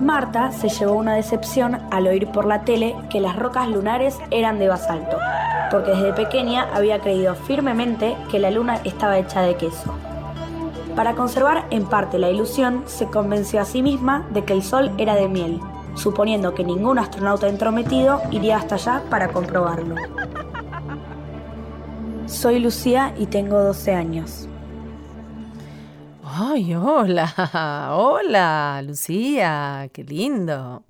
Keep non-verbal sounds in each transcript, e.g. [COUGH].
Marta se llevó una decepción al oír por la tele que las rocas lunares eran de basalto, porque desde pequeña había creído firmemente que la luna estaba hecha de queso. Para conservar en parte la ilusión, se convenció a sí misma de que el sol era de miel, suponiendo que ningún astronauta entrometido iría hasta allá para comprobarlo. Soy Lucía y tengo 12 años. Ay, hola, [LAUGHS] hola, Lucía, qué lindo.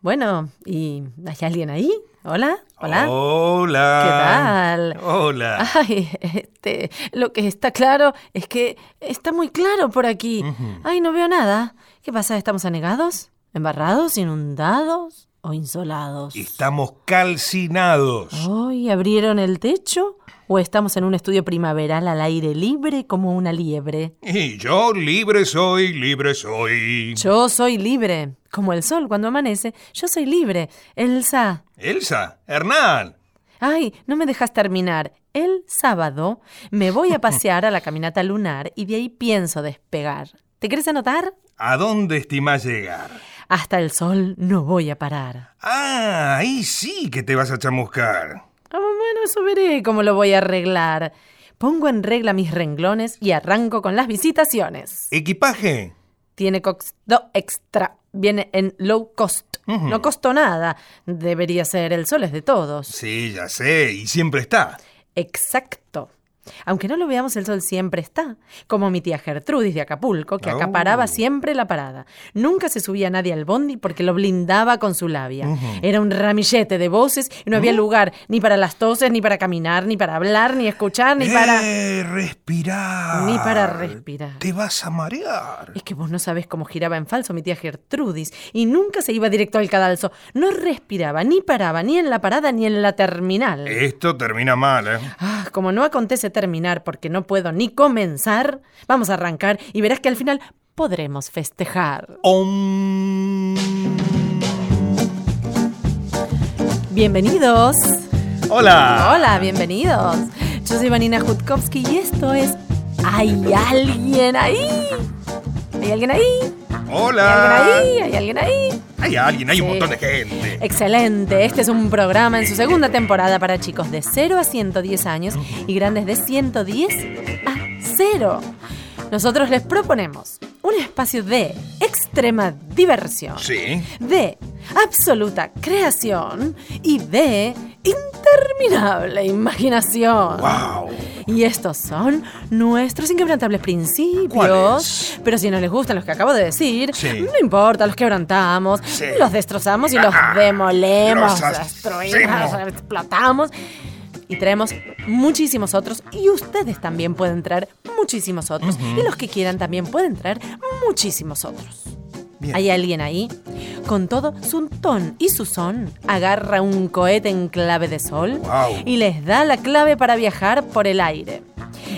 Bueno, ¿y hay alguien ahí? Hola, hola. Hola. ¿Qué tal? Hola. [LAUGHS] Ay, este, lo que está claro es que está muy claro por aquí. Ay, no veo nada. ¿Qué pasa? ¿Estamos anegados? ¿Embarrados? ¿Inundados? ¿O insolados? Estamos calcinados. Ay, ¿abrieron el techo? ¿O estamos en un estudio primaveral al aire libre como una liebre? Y yo libre soy, libre soy. Yo soy libre. Como el sol cuando amanece, yo soy libre. Elsa. Elsa, Hernán. Ay, no me dejas terminar. El sábado me voy a [LAUGHS] pasear a la caminata lunar y de ahí pienso despegar. ¿Te quieres anotar? ¿A dónde estimás llegar? Hasta el sol no voy a parar. Ah, ahí sí que te vas a chamuscar. Ah, bueno, eso veré cómo lo voy a arreglar. Pongo en regla mis renglones y arranco con las visitaciones. ¿Equipaje? Tiene costo extra. Viene en low cost. No costó nada. Debería ser el sol es de todos. Sí, ya sé, y siempre está. Exacto. Aunque no lo veamos, el sol siempre está. Como mi tía Gertrudis de Acapulco, que acaparaba Oh. siempre la parada. Nunca se subía nadie al bondi porque lo blindaba con su labia. Era un ramillete de voces y no había lugar ni para las toses, ni para caminar, ni para hablar, ni escuchar, ni para... Eh, respirar. Ni para respirar. Te vas a marear. Es que vos no sabés cómo giraba en falso mi tía Gertrudis y nunca se iba directo al cadalso. No respiraba, ni paraba, ni en la parada, ni en la terminal. Esto termina mal, ¿eh? Ah, como no acontece terminar porque no puedo ni comenzar, vamos a arrancar y verás que al final podremos festejar. Om. Bienvenidos. Hola. Hola, bienvenidos. Yo soy Vanina Jutkowski y esto es ¿Hay alguien ahí? ¿Hay alguien ahí? ¿Hay Hola. alguien ahí? ¿Hay alguien ahí? Hay alguien, hay un montón de gente. Excelente, este es un programa en su segunda temporada para chicos de 0 a 110 años y grandes de 110 a 0. Nosotros les proponemos un espacio de extrema diversión, Sí. de absoluta creación y de interminable imaginación. Wow. Y estos son nuestros inquebrantables principios. Pero si no les gustan los que acabo de decir, Sí. no importa, los quebrantamos, Sí. los destrozamos y los Ah, demolemos, los destruimos, hacemos. explotamos. Y traemos muchísimos otros. Y ustedes también pueden traer muchísimos otros. Y los que quieran también pueden traer muchísimos otros. Bien. ¿Hay alguien ahí? Con todo su ton y su son, agarra un cohete en clave de sol y les da la clave para viajar por el aire.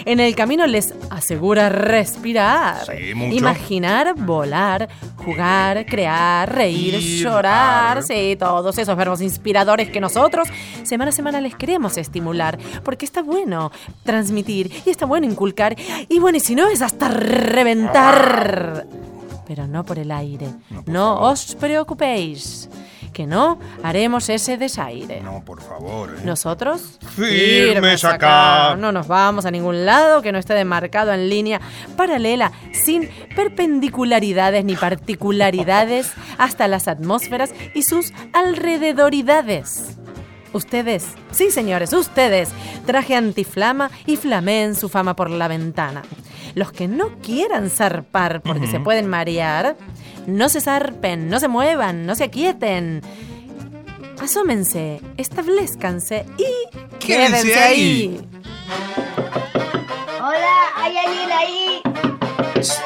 En el camino les asegura respirar, Sí, imaginar, volar, jugar, crear, reír, Ir, llorar, ar. sí, todos esos verbos inspiradores que nosotros semana a semana les queremos estimular, porque está bueno transmitir y está bueno inculcar, y bueno, y si no es hasta reventar. Pero no por el aire. No, os preocupéis, que no haremos ese desaire. No, por favor. ¿eh? Nosotros Firmes acá. No nos vamos a ningún lado que no esté demarcado en línea paralela, sin perpendicularidades ni particularidades hasta las atmósferas y sus alrededoridades. Ustedes, sí señores, ustedes, traje antiflama y flameen su fama por la ventana. Los que no quieran zarpar porque se pueden marear, no se zarpen, no se muevan, no se aquieten. Asómense, establezcanse y Quédense quédense ahí. Hola, ¿hay alguien ahí? Sí,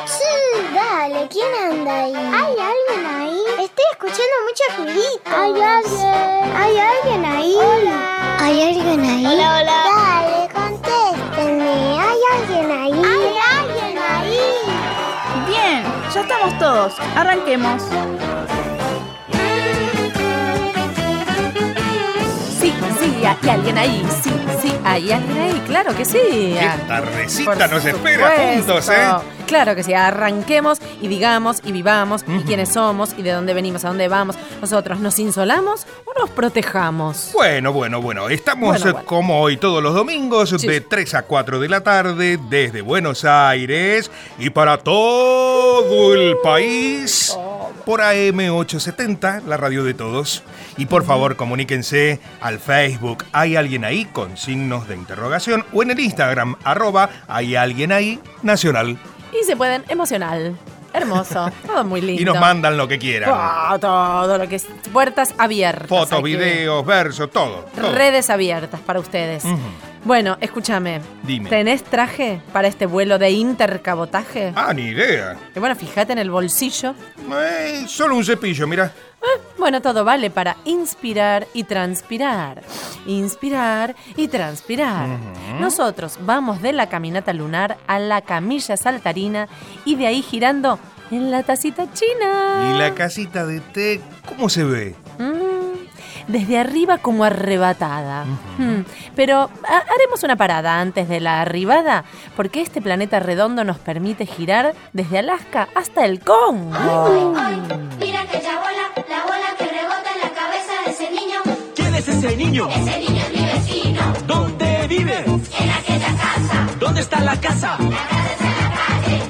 dale, ¿quién anda ahí? ¿Hay alguien ahí? Estoy escuchando mucho ruidito. ¿Hay alguien? ¿Hay alguien ahí? Hola. ¿Hay alguien ahí? Hola, hola. Dale, estamos todos. Arranquemos. Hay alguien ahí, sí, sí, hay alguien ahí, claro que sí. Qué tardecita nos espera juntos, ¿eh? Claro que sí, arranquemos y digamos y vivamos y quiénes somos y de dónde venimos, a dónde vamos. Nosotros nos insolamos o nos protejamos. Bueno, bueno, bueno, estamos Bueno, bueno. como hoy todos los domingos Sí. de 3 a 4 de la tarde desde Buenos Aires y para todo el país por AM870, la radio de todos. Y por favor, comuníquense al Facebook Hay alguien ahí con signos de interrogación o en el Instagram arroba Hay alguien ahí nacional. Y se pueden emocional. Hermoso, [LAUGHS] todo muy lindo. Y nos mandan lo que quieran. Todo lo que es puertas abiertas. Fotos, videos, versos, todo. todo. Redes abiertas para ustedes. Bueno, escúchame. Dime. ¿Tenés traje para este vuelo de intercabotaje? Ah, ni idea. Y bueno, fíjate en el bolsillo. Eh, solo un cepillo, mira. Eh, bueno, todo vale para inspirar y transpirar. Inspirar y transpirar. Nosotros vamos de la caminata lunar a la camilla saltarina y de ahí girando en la tacita china. ¿Y la casita de té cómo se ve? Mm, desde arriba como arrebatada. Mm, Pero ha- haremos una parada antes de la arribada, porque este planeta redondo nos permite girar desde Alaska hasta el Congo. Mira que ya bola, la bola que rebota en la cabeza de ese niño. ¿Quién es ese niño? Ese niño es mi vecino. ¿Dónde vive? En aquella casa, ¿Dónde está la casa?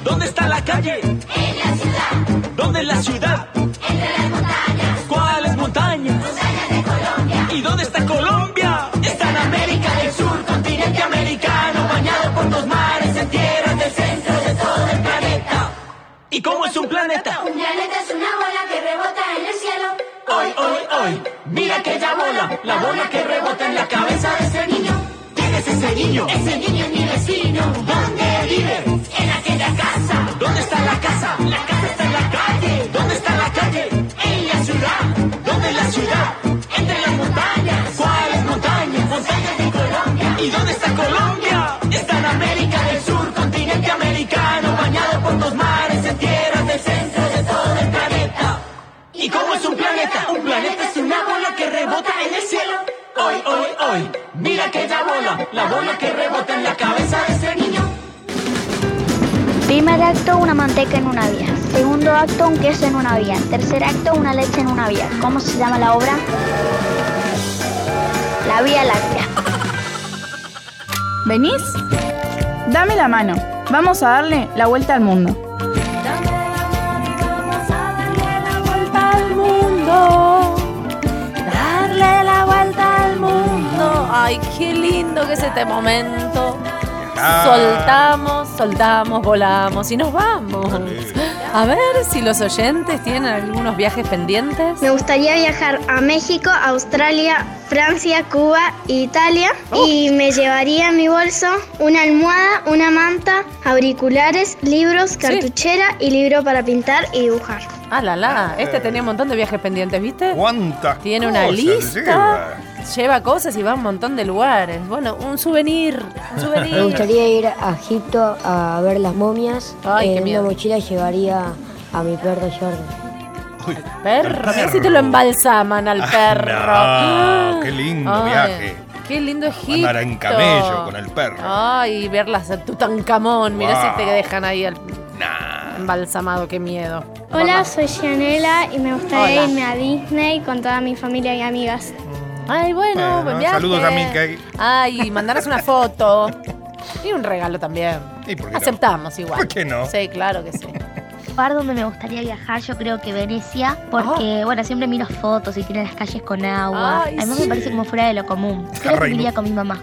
¿Dónde está la calle? en la ciudad, ¿Dónde es la ciudad? entre las montañas, ¿Cuáles montañas? ¿Y dónde está Colombia? Está en América del Sur, continente americano, bañado por dos mares, en tierras del centro de todo el planeta. ¿Y cómo es un planeta? Un planeta es una bola que rebota en el cielo. Hoy, hoy, hoy, mira que ya bola, la bola que rebota en la cabeza de ese niño. ¿Quién es ese niño? Ese niño es mi vecino. ¿Dónde vive? En aquella casa, ¿Dónde está la casa? La casa está en la calle. ¿Dónde está la calle? En la ciudad. ¿Dónde es la ciudad? ¿Y dónde está Colombia? Está en América del Sur, continente americano, bañado por dos mares, en tierras del centro de todo el planeta. ¿Y cómo es un planeta? Un planeta es una bola que rebota en el cielo. Hoy, hoy, hoy, mira aquella bola, la bola que rebota en la cabeza de ese niño. Primer acto, una manteca en una vía. Segundo acto, un queso en una vía. Tercer acto, una leche en una vía. ¿Cómo se llama la obra? La Vía Láctea. ¿Venís? Dame la mano. Vamos a darle la vuelta al mundo. al mundo. Darle la vuelta al mundo. Ay, qué lindo que es este momento. Ah. Soltamos, soltamos, volamos y nos vamos. A ver si los oyentes tienen algunos viajes pendientes. Me gustaría viajar a México, Australia, Francia, Cuba e Italia. Y me llevaría en mi bolso una almohada, una manta, auriculares, libros, cartuchera y libro para pintar y dibujar. Ah, la, la. Este tenía un montón de viajes pendientes, ¿viste? ¿Cuántas Tiene una cosas lista. lleva? Lleva cosas y va a un montón de lugares. Bueno, un souvenir. Un souvenir. Me gustaría ir a Egipto a ver las momias. Ay, qué en miedo. una mochila llevaría a mi perro Jordan. Perro, mira si te lo embalsaman al perro. no, qué lindo Ay, viaje. Qué lindo Egipto. Andar en camello con el perro. Ay, verlas a Tutankamón. Mira Wow. si te dejan ahí al Nah. embalsamado, qué miedo. Hola, soy Janela y me gustaría Hola. irme a Disney con toda mi familia y amigas. Ay, bueno, Bueno, buen viaje. saludos a Mickey. Ay, mandanos una foto. Y un regalo también. ¿Y por qué no? Aceptamos igual. ¿Por qué no? Sí, claro que sí. lugar donde me gustaría viajar, yo creo que Venecia, porque, bueno, siempre miro fotos y tiene las calles con agua. Ay, Además sí. me parece como fuera de lo común. Creo que iría con mi mamá.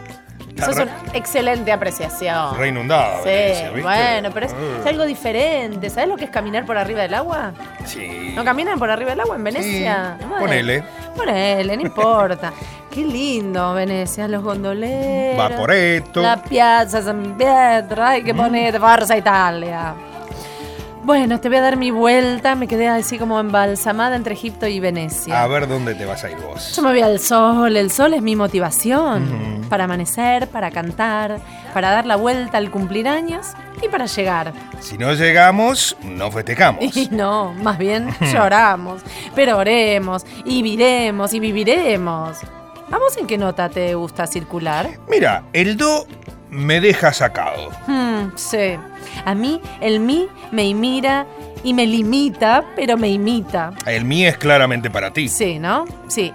Eso es una excelente apreciación. re inundado. Sí, Venecia, ¿viste? bueno, pero es, Uh. es algo diferente. ¿Sabes lo que es caminar por arriba del agua? Sí. ¿No caminan por arriba del agua en Venecia? Sí, Bueno, ponele. Ponele, no importa. [LAUGHS] Qué lindo Venecia, los gondoleros. Vaporetto. La Piazza San Pietro, ay, Mm. que bonito, Forza Italia. Bueno, te voy a dar mi vuelta. Me quedé así como embalsamada entre Egipto y Venecia. A ver dónde te vas a ir vos. Yo me voy al sol, el sol es mi motivación. Para amanecer, para cantar, para dar la vuelta al cumplir años y para llegar. Si no llegamos, no festejamos. [LAUGHS] Y no, más bien [LAUGHS] lloramos, pero oremos y viremos y viviremos. ¿A vos en qué nota te gusta circular? Mira, el do me deja sacado. Hmm, sí. A mí el mi me imita y me limita, pero me imita. El mi es claramente para ti. Sí, ¿no? Sí.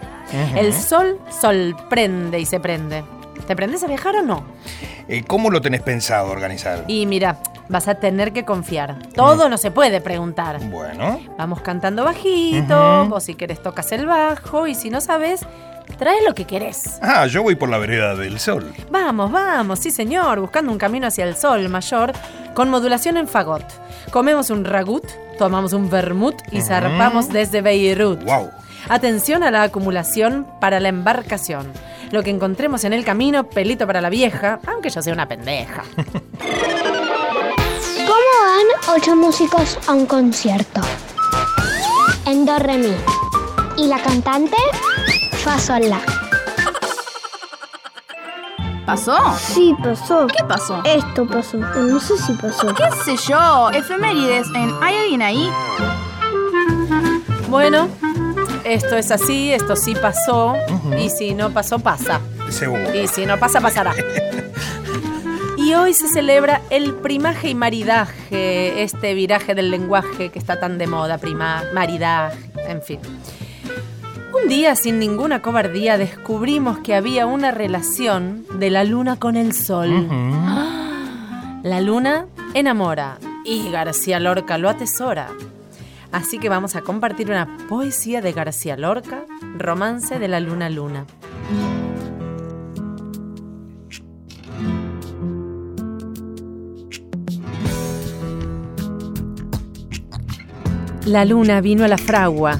El sol sorprende y se prende. ¿Te prendes a viajar o no? Eh, ¿Cómo lo tenés pensado organizar? Y mira, vas a tener que confiar. Todo no se puede preguntar. Bueno, Vamos cantando bajito, vos si querés tocas el bajo y si no sabes, traes lo que querés. ah, yo voy por la vereda del sol. Vamos, vamos, sí señor, buscando un camino hacia el sol mayor con modulación en fagot. Comemos un ragut, tomamos un vermut y zarpamos desde Beirut. Wow. Atención a la acumulación para la embarcación. Lo que encontremos en el camino, pelito para la vieja, aunque yo sea una pendeja. [LAUGHS] ¿Cómo van ocho músicos a un concierto? En do re mi. ¿Y la cantante? Fa sol la. ¿Pasó? Sí, pasó. ¿Qué pasó? Esto pasó. No sé si pasó. ¿Qué sé yo? Efemérides en ¿Hay alguien ahí? Bueno, esto es así, esto sí pasó, y si no pasó, pasa. Seguro. Y si no pasa, pasará. [LAUGHS] Y hoy se celebra el primaje y maridaje, este viraje del lenguaje que está tan de moda, prima, maridaje, en fin. Un día, sin ninguna cobardía, descubrimos que había una relación de la luna con el sol. [GASPS] La luna enamora y García Lorca lo atesora. Así que vamos a compartir una poesía de García Lorca, Romance de la Luna Luna. La luna vino a la fragua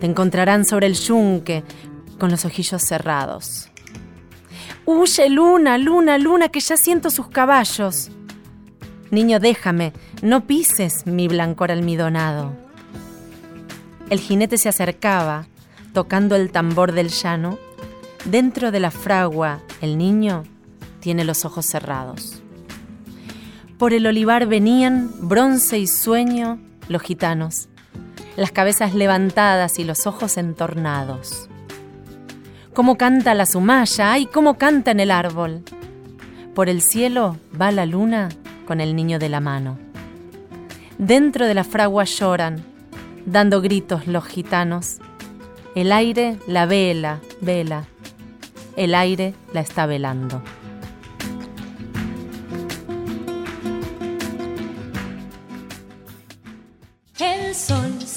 te encontrarán sobre el yunque con los ojillos cerrados. Huye, luna, luna, luna, que ya siento sus caballos. Niño, déjame, no pises mi blancor almidonado. El jinete se acercaba, tocando el tambor del llano. Dentro de la fragua, el niño tiene los ojos cerrados. Por el olivar venían, bronce y sueño, los gitanos, las cabezas levantadas y los ojos entornados. Cómo canta la sumaya, ay, cómo canta en el árbol. Por el cielo va la luna con el niño de la mano. Dentro de la fragua lloran, dando gritos los gitanos. El aire la vela, vela. El aire la está velando.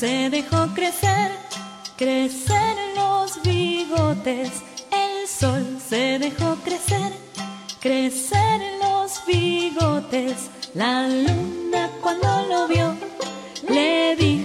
Se dejó crecer, crecer los bigotes. El sol se dejó crecer, crecer los bigotes. La luna cuando lo vio, le dijo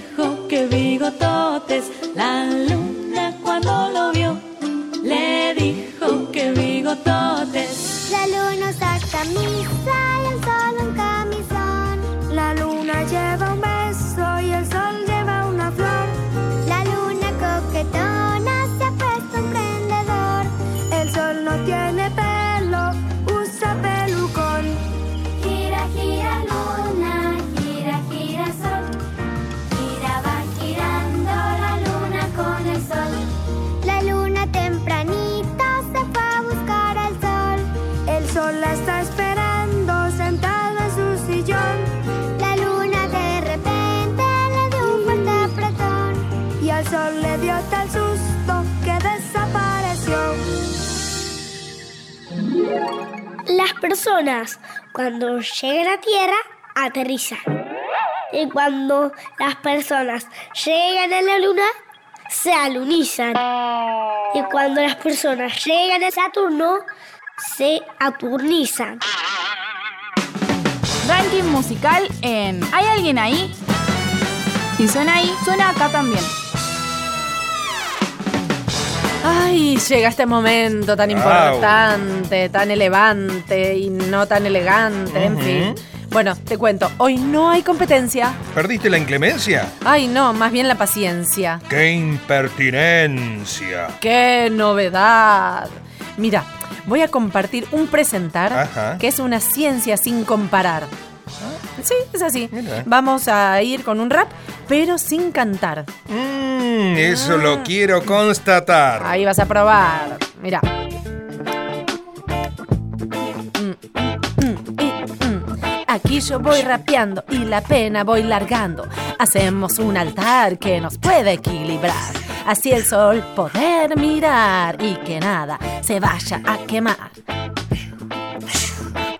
cuando llegan a tierra aterrizan. Y cuando las personas llegan a la luna, se alunizan. Y cuando las personas llegan a Saturno, se aturnizan. Ranking musical en ¿Hay alguien ahí? Si suena ahí, suena acá también. Ay, llega este momento tan importante, tan elevante y no tan elegante, en fin. Bueno, te cuento, hoy no hay competencia. ¿Perdiste la inclemencia? Ay, no, más bien la paciencia. ¡Qué impertinencia! ¡Qué novedad! Mira, voy a compartir un presentar Ajá. que es una ciencia sin comparar. Sí, es así. Mira. Vamos a ir con un rap, pero sin cantar. Mm, eso lo quiero constatar. Ahí vas a probar. Mira. Aquí yo voy rapeando y la pena voy largando. Hacemos un altar que nos puede equilibrar. Así el sol poder mirar y que nada se vaya a quemar.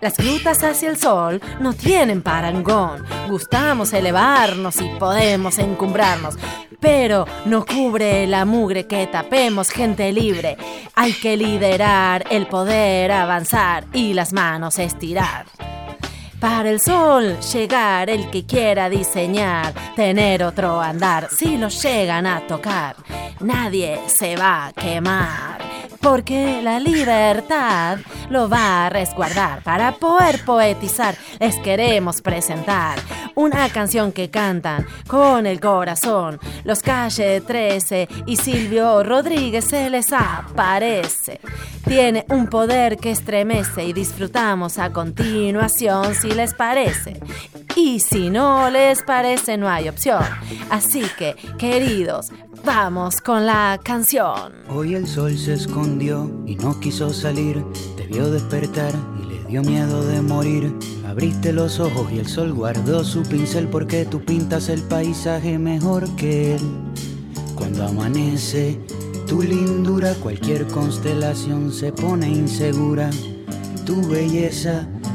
Las grutas hacia el sol no tienen parangón. Gustamos elevarnos y podemos encumbrarnos. Pero no cubre la mugre que tapemos gente libre. Hay que liderar el poder avanzar y las manos estirar. Para el sol llegar el que quiera diseñar, tener otro andar, si lo llegan a tocar, nadie se va a quemar. Porque la libertad lo va a resguardar. Para poder poetizar, les queremos presentar una canción que cantan con el corazón. Los Calle 13 y Silvio Rodríguez se les aparece. Tiene un poder que estremece y disfrutamos a continuación si les parece. Y si no les parece, no hay opción. Así que, queridos, vamos con la canción. Hoy el sol se escondió y no quiso salir. Te vio despertar y le dio miedo de morir. Abriste los ojos y el sol guardó su pincel porque tú pintas el paisaje mejor que él. Cuando amanece, tu lindura, cualquier constelación se pone insegura. Tu belleza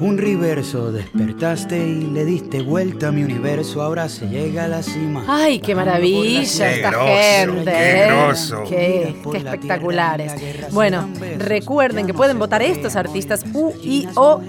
un reverso. Despertaste y le diste vuelta a mi universo. Ahora se llega a la cima. Ay, qué maravilla esta gente. qué ¿eh? groso. Qué, qué espectaculares. Bueno, recuerden que pueden votar estos artistas u y o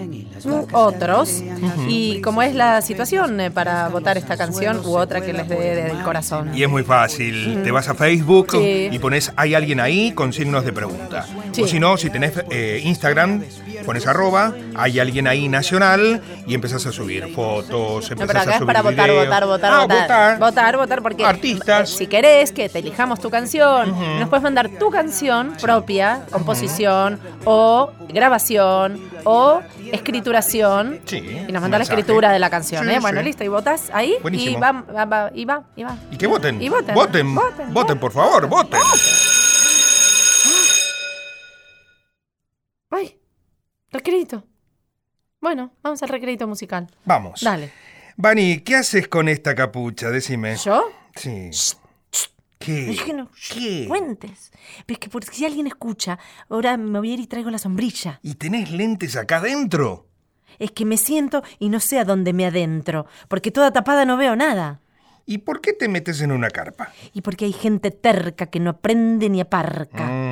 u otros. Y cómo es la situación eh, para votar esta canción u otra que les dé del corazón. Y es muy fácil. Te vas a Facebook Sí. y pones hay alguien ahí con signos de pregunta. Sí. O si no, si tenés eh, Instagram, pones arroba, hay alguien ahí nacional y empezás a subir fotos, No, empezás pero acá a es subir para votar, videos. votar, votar, Ah, votar. votar. Votar, votar, porque Artistas. eh, si querés que te elijamos tu canción, nos puedes mandar tu canción propia, composición o grabación o escrituración. Sí, Y nos un mandás la escritura de la canción, Sí, ¿eh? Bueno, sí. listo, y votas ahí y Buenísimo. va, va, va, y va, y va. Y que voten. Y voten. Voten. Voten, Voten, por favor, voten. Ay, recrédito. Bueno, vamos al recrédito musical. Vamos. Dale. Vani, ¿qué haces con esta capucha? Decime. ¿Yo? Sí. ¿Qué? Es que no ¿Qué? cuentes. Pero es que por si alguien escucha, ahora me voy a ir y traigo la sombrilla. ¿Y tenés lentes acá adentro? Es que me siento y no sé a dónde me adentro, porque toda tapada no veo nada. ¿Y por qué te metes en una carpa? Y porque hay gente terca que no aprende ni aparca. Mm.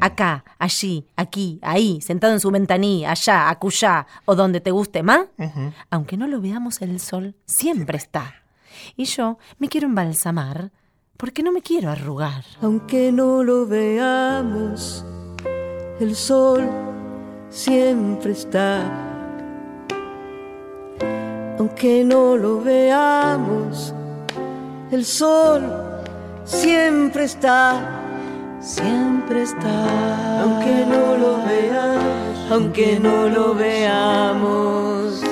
Acá, allí, aquí, ahí, sentado en su ventanilla, allá, acullá, o donde te guste más. Aunque no lo veamos, el sol siempre está. Y yo me quiero embalsamar porque no me quiero arrugar. Aunque no lo veamos, el sol siempre está. Aunque no lo veamos, el sol siempre está. Siempre está. Aunque no lo veamos, aunque no lo veamos.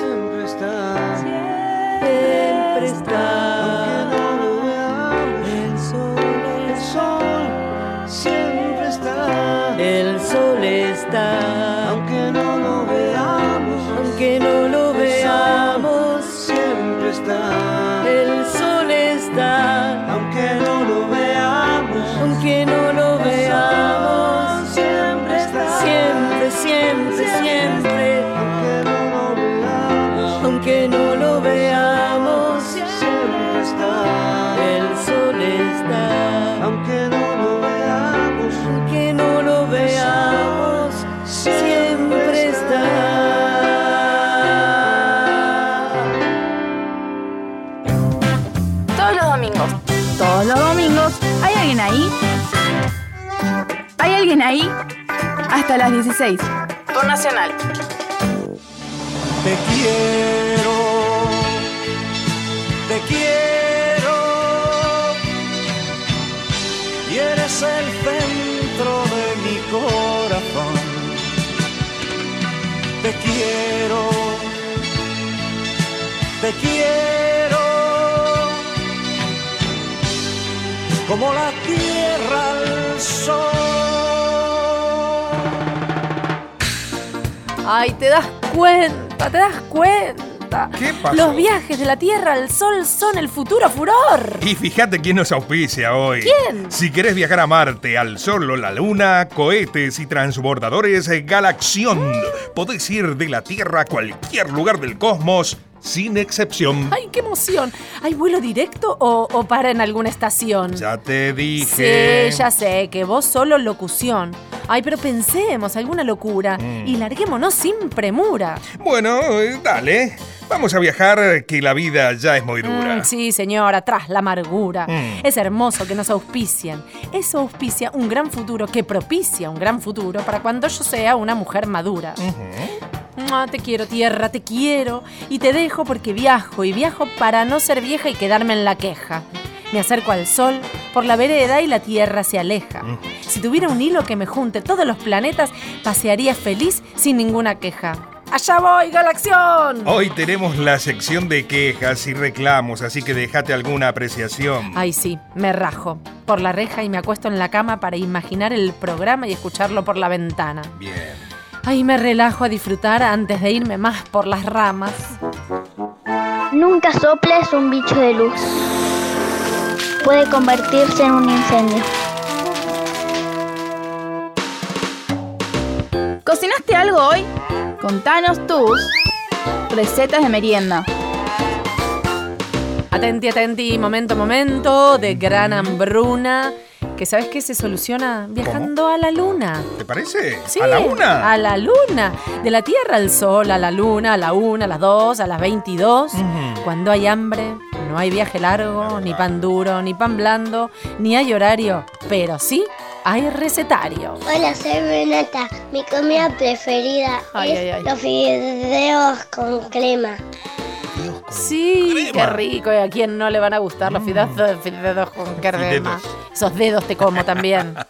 Hasta las 16. Por Nacional. Te quiero, te quiero. Y eres el centro de mi corazón. Te quiero, te quiero. Como la tierra al sol. Ay, te das cuenta, te das cuenta. ¿Qué pasó? Los viajes de la Tierra al Sol son el futuro furor. Y fíjate quién nos auspicia hoy. ¿Quién? Si querés viajar a Marte, al Sol o la Luna, cohetes y transbordadores Galaxión. Podés ir de la Tierra a cualquier lugar del cosmos, sin excepción. Ay, qué emoción. ¿Hay vuelo directo o, o para en alguna estación? Ya te dije. Sí, ya sé, que vos solo locución. Ay, pero pensemos alguna locura Mm. y larguémonos sin premura. Bueno, eh, dale. Vamos a viajar, que la vida ya es muy dura. Mm, sí, señora, tras la amargura. Mm. Es hermoso que nos auspicien. Eso auspicia un gran futuro, que propicia un gran futuro para cuando yo sea una mujer madura. Te quiero, tierra, te quiero. Y te dejo porque viajo y viajo para no ser vieja y quedarme en la queja. Me acerco al sol por la vereda y la tierra se aleja. Si tuviera un hilo que me junte todos los planetas, pasearía feliz sin ninguna queja. ¡Allá voy, Galaxión! Hoy tenemos la sección de quejas y reclamos, así que déjate alguna apreciación. Ay, sí, me rajo por la reja y me acuesto en la cama para imaginar el programa y escucharlo por la ventana. Bien. Ay, me relajo a disfrutar antes de irme más por las ramas. Nunca soples un bicho de luz. Puede convertirse en un incendio. ¿Cocinaste algo hoy? Contanos tus recetas de merienda. Atenti, atenti, momento, momento, de gran hambruna. Que sabes que se soluciona viajando a la luna. ¿Te parece? Sí, ¿A la una? A la luna. De la Tierra al Sol, a la luna, a la una, a las dos, a las 22. Cuando hay hambre, no hay viaje largo, ni pan duro, ni pan blando, ni hay horario. Pero sí hay recetario. Hola, soy Renata. Mi comida preferida Ay, es ay, ay. los fideos con crema. Sí, qué rico. ¿Y a quién no le van a gustar los fideos, fideos con crema? Esos dedos te como también. [LAUGHS]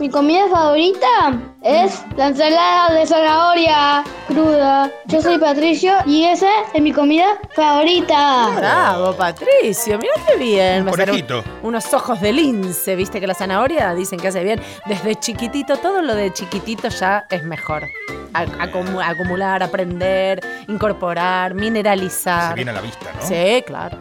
Mi comida favorita es la ensalada de zanahoria cruda. Yo soy Patricio y esa es mi comida favorita. Bravo, Patricio. Mira qué bien. Un unos ojos de lince. Viste que la zanahoria dicen que hace bien. Desde chiquitito, todo lo de chiquitito ya es mejor. A- acumu- acumular, aprender, incorporar, mineralizar. Se viene a la vista, ¿no? Sí, claro.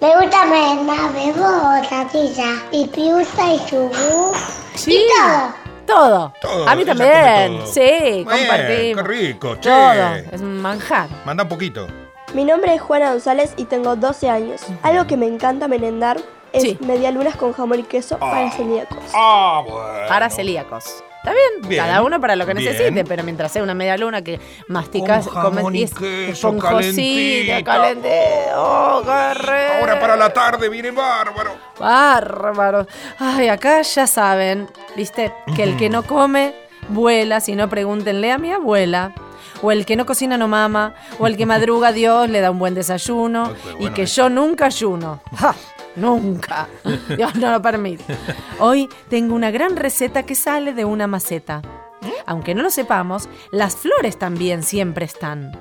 Me gusta merendar bebo, tatilla, y piusa y chubú. Sí. Y todo. Todo. Todo, A mí también. todo. Sí, Bien, compartimos. qué rico, che. Todo. Es un manjar. Manda un poquito. Mi nombre es Juana González y tengo 12 años. Algo que me encanta merendar es Sí. medialunas con jamón y queso para celíacos. Ah, bueno. Para celíacos. Está bien, Bien, cada uno para lo que bien. necesite, pero mientras sea una media luna que masticas, comes y y es queso, esponjosita, calentita. calentita. Oh, rico. Ahora para la tarde viene bárbaro. Bárbaro. Ay, acá ya saben, viste, que el que no come, vuela, si no pregúntenle a mi abuela. O el que no cocina no mama, o el que madruga [LAUGHS] Dios le da un buen desayuno, y que yo nunca ayuno. ¡Ja! Nunca. [LAUGHS] Dios no lo permite. Hoy tengo una gran receta que sale de una maceta. aunque no lo sepamos, las flores también siempre están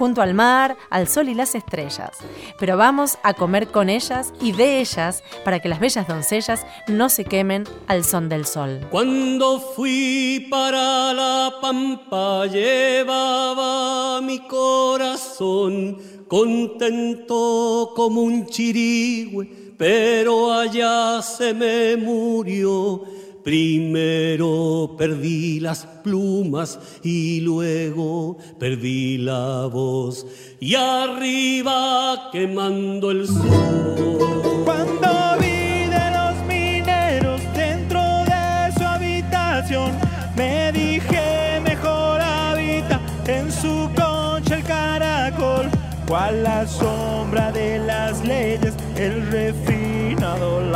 junto al mar, al sol y las estrellas. Pero vamos a comer con ellas y de ellas para que las bellas doncellas no se quemen al son del sol. Cuando fui para la pampa llevaba mi corazón contento como un chirigüe, pero allá se me murió Primero perdí las plumas y luego perdí la voz. Y arriba quemando el sol. Cuando vi de los mineros dentro de su habitación, me dije mejor habita en su concha el caracol. Cual la sombra de las leyes, el refinado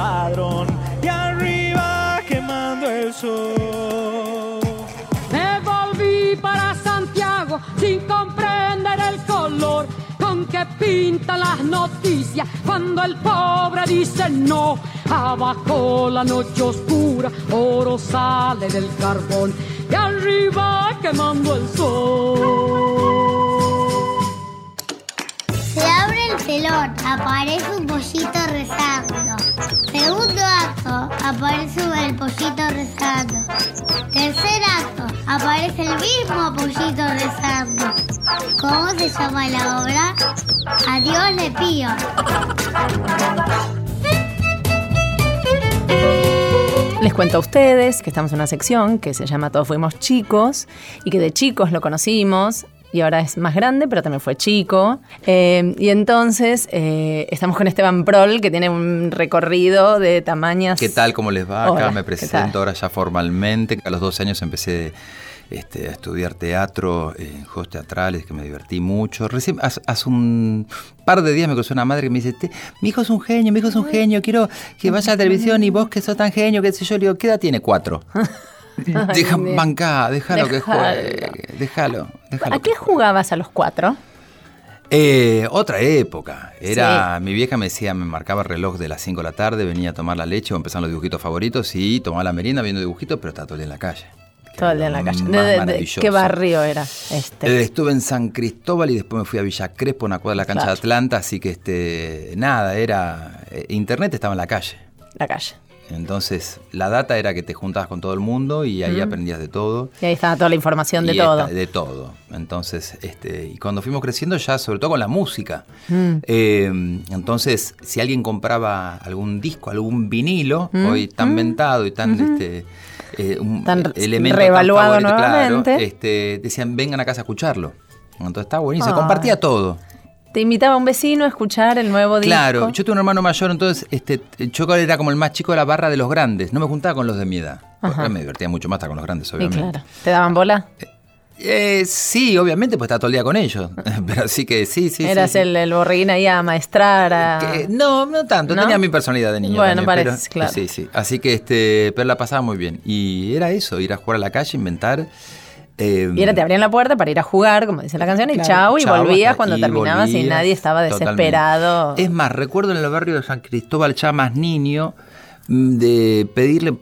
ladrón. Y arriba quemando el sol. Me volví para Santiago sin comprender el color con que pintan las noticias cuando el pobre dice no. Abajo la noche oscura, oro sale del carbón y arriba quemando el sol. Se abre el telón, aparece un pollito rezando. Segundo acto, aparece el pollito rezando. Tercer acto, aparece el mismo pollito rezando. ¿Cómo se llama la obra? Adiós le pío. Les cuento a ustedes que estamos en una sección que se llama Todos fuimos chicos y que de chicos lo conocimos y ahora es más grande, pero también fue chico. Eh, y entonces eh, estamos con Esteban Prol, que tiene un recorrido de tamaños. ¿Qué tal? ¿Cómo les va? Acá me ¿qué presento ahora ya formalmente. A los 12 años empecé este, a estudiar teatro en juegos teatrales, que me divertí mucho. Recién, hace, hace un par de días me cruzó una madre que me dice, "Te- mi hijo es un genio, mi hijo es un genio, quiero que vaya a la televisión y vos que sos tan genio, qué sé yo. Le digo, ¿qué edad tiene? Cuatro. [LAUGHS] Deja, bancá, déjalo que juegue, déjalo, déjalo ¿A qué jugabas a los cuatro? eh, otra época. Era, mi vieja me decía, me marcaba el reloj de las 5 de la tarde, venía a tomar la leche o empezaban los dibujitos favoritos y tomaba la merienda viendo dibujitos, pero estaba todo el día en la calle. Todo el día en la calle. ¿De-. ¿Qué barrio era este? Eh, estuve en San Cristóbal y después me fui a Villa Crespo, una cuadra de la cancha Claro. de Atlanta, así que este nada, era eh, internet estaba en la calle. La calle. Entonces, la data era que te juntabas con todo el mundo y ahí aprendías de todo. Y ahí estaba toda la información de Y todo. esta- de todo. Entonces, este, y cuando fuimos creciendo ya, sobre todo con la música. Mm. Eh, entonces, si alguien compraba algún disco, algún vinilo, Mm, hoy tan mm, ventado y tan este, eh, un Tan elemento tan favorito, nuevamente. claro, este, decían, vengan a casa a escucharlo. Entonces estaba buenísimo, se Ay. compartía todo. Te invitaba un vecino a escuchar el nuevo Claro, disco. yo tuve un hermano mayor, entonces este, yo era como el más chico de la barra de los grandes, no me juntaba con los de mi edad. Me divertía mucho más con los grandes, Y obviamente. claro. ¿Te daban bola? Eh, sí, obviamente, pues estaba todo el día con ellos. [LAUGHS] [LAUGHS] Pero sí que sí, sí. Eras sí, el, el borreguín ahí a maestrar. A... Que- no, no tanto, ¿No? tenía mi personalidad de niño. Bueno, también, parece, pero- claro. Sí, sí. Así que este, pero la pasaba muy bien. Y era eso, ir a jugar a la calle, inventar. Eh, Y era, te abrían la puerta para ir a jugar, como dice la canción, y Claro, chau, y chau, volvías cuando y terminabas y volvías, nadie estaba totalmente. desesperado. Es más, recuerdo en el barrio de San Cristóbal, ya más niño, mm, de pedirle,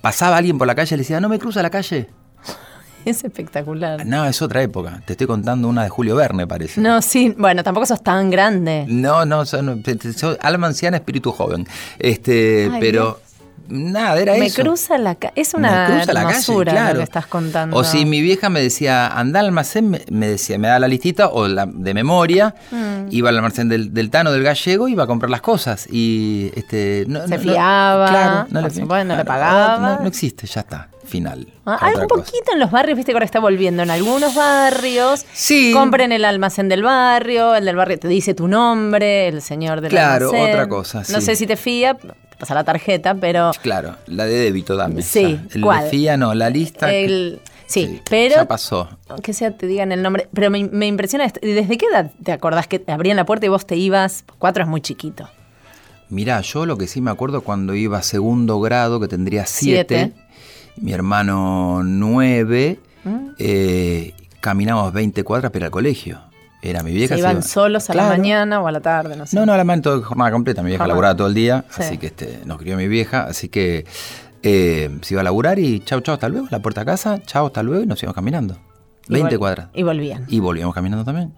pasaba alguien por la calle y le decía, no me cruza la calle. [LAUGHS] Es espectacular. No, es otra época. Te estoy contando una de Julio Verne, parece. No, sí, bueno, tampoco sos tan grande. No, no, son, son alma anciana, espíritu joven. Este, Ay, pero nada, era Me eso. cruza la. Es una Me cruza la calle, hermosura claro. lo que estás contando. O si mi vieja me decía, anda al almacén, me, me decía, me da la listita o la de memoria, Mm. iba al almacén del, del Tano del Gallego, iba a comprar las cosas y este no, Se no- no- fiaba, claro, no le, supuesto, no le claro, pagaba. No, existe, ya está, final. Ah, algo un cosa. poquito en los barrios, viste que ahora está volviendo. En algunos barrios, Sí. compren el almacén del barrio, el del barrio te dice tu nombre, el señor del Claro, almacén. otra cosa, No sé si te fía, pasa la tarjeta, pero Claro, la de débito dame. Sí. El ¿cuál? FIA no, la lista. que- el, sí, sí, pero Ya pasó. que sea te digan el nombre, pero me, me impresiona esto. ¿Desde qué edad te acordás que te abrían la puerta y vos te ibas? Cuatro es muy chiquito. Mirá, yo lo que sí me acuerdo cuando iba a segundo grado, que tendría siete, Siete. mi hermano nueve, Mm. eh, caminábamos 20 cuadras para el colegio. Era mi vieja. Se se iban iba- solos a la mañana o a la tarde, no sé. No, no, la mano toda jornada completa. Mi vieja laburaba todo el día, Sí. así que este, nos crió mi vieja, así que Eh, se iba a laburar y chau, chau, hasta luego. La puerta a casa, chau, hasta luego. Y nos íbamos caminando. Y 20 vol- cuadras. Y volvían. Y volvíamos caminando también.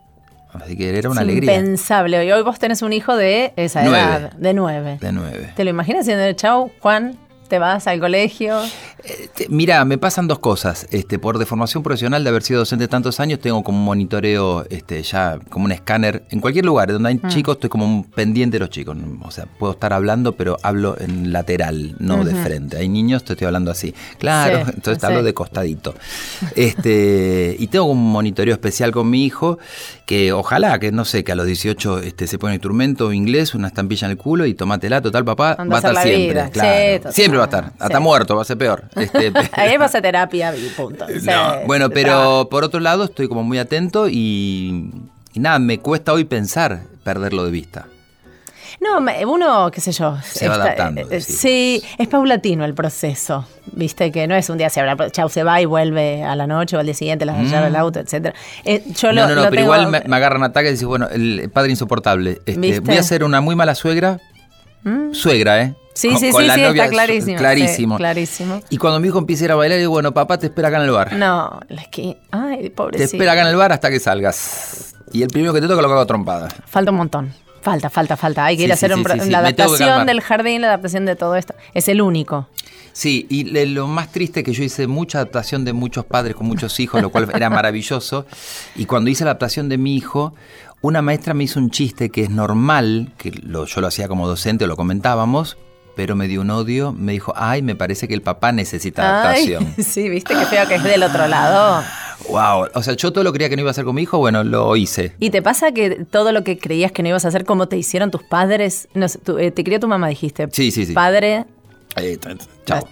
Así que era una Es alegría. Impensable. Y hoy vos tenés un hijo de esa Nueve. edad, de nueve. De nueve. ¿Te lo imaginas diciendo, chau, Juan, te vas al colegio? Te- Mira, me pasan dos cosas. Este, por deformación profesional de haber sido docente tantos años, tengo como un monitoreo, este, ya como un escáner. En cualquier lugar donde hay Mm. chicos, estoy como un pendiente de los chicos. O sea, puedo estar hablando, pero hablo en lateral, no de frente. Hay niños, te estoy hablando así. Claro, Sí, [LAUGHS] entonces sí. hablo de costadito. Este, y tengo un monitoreo especial con mi hijo, que ojalá, que no sé, que a los 18 este, se pone un instrumento inglés, una estampilla en el culo y tomátela, total papá, va a estar siempre. Sí, Claro. siempre va a estar. Hasta muerto, va a ser peor. [LAUGHS] Este, Ahí vas a terapia y punto. Sí, no, bueno, pero por otro lado estoy como muy atento y, y nada, me cuesta hoy pensar perderlo de vista. No, uno, qué sé yo. Se va adaptando, eh, Sí, es paulatino el proceso. Viste que no es un día se habla, chau, se va y vuelve a la noche o al día siguiente, las Mm. llave el auto, etcétera. Eh, yo lo, no, no, no, lo pero tengo- igual me, me agarran ataques y dices, bueno, el padre insoportable. Este, voy a ser una muy mala suegra. Mm. Suegra, ¿eh? Sí, Con- sí, con sí, la sí, está clarísimo. Clarísimo. sí, clarísimo. Y cuando mi hijo empieza a ir a bailar, digo, bueno, papá te espera acá en el bar. No, es que, ay, te pobrecito. espera acá en el bar hasta que salgas. Y el primero que te toca lo cago a trompada. Falta un montón. Falta, falta, falta. Hay que Sí, ir a hacer un sí, sí. la adaptación del jardín, la adaptación de todo esto. Es el único. Sí, y le- lo más triste es que yo hice mucha adaptación de muchos padres con muchos hijos, lo cual era maravilloso. Y cuando hice la adaptación de mi hijo, una maestra me hizo un chiste que es normal, que lo- yo lo hacía como docente, lo comentábamos, pero me dio un odio. Me dijo, ay, me parece que el papá necesita Ay, adaptación. [LAUGHS] sí, viste qué feo que es del otro lado. Wow, o sea, yo todo lo creía que no iba a hacer con mi hijo, bueno, lo hice. ¿Y te pasa que todo lo que creías que no ibas a hacer, como te hicieron tus padres? No sé, tu- eh, te crió tu mamá, dijiste. Sí, sí, sí. Padre, Eh,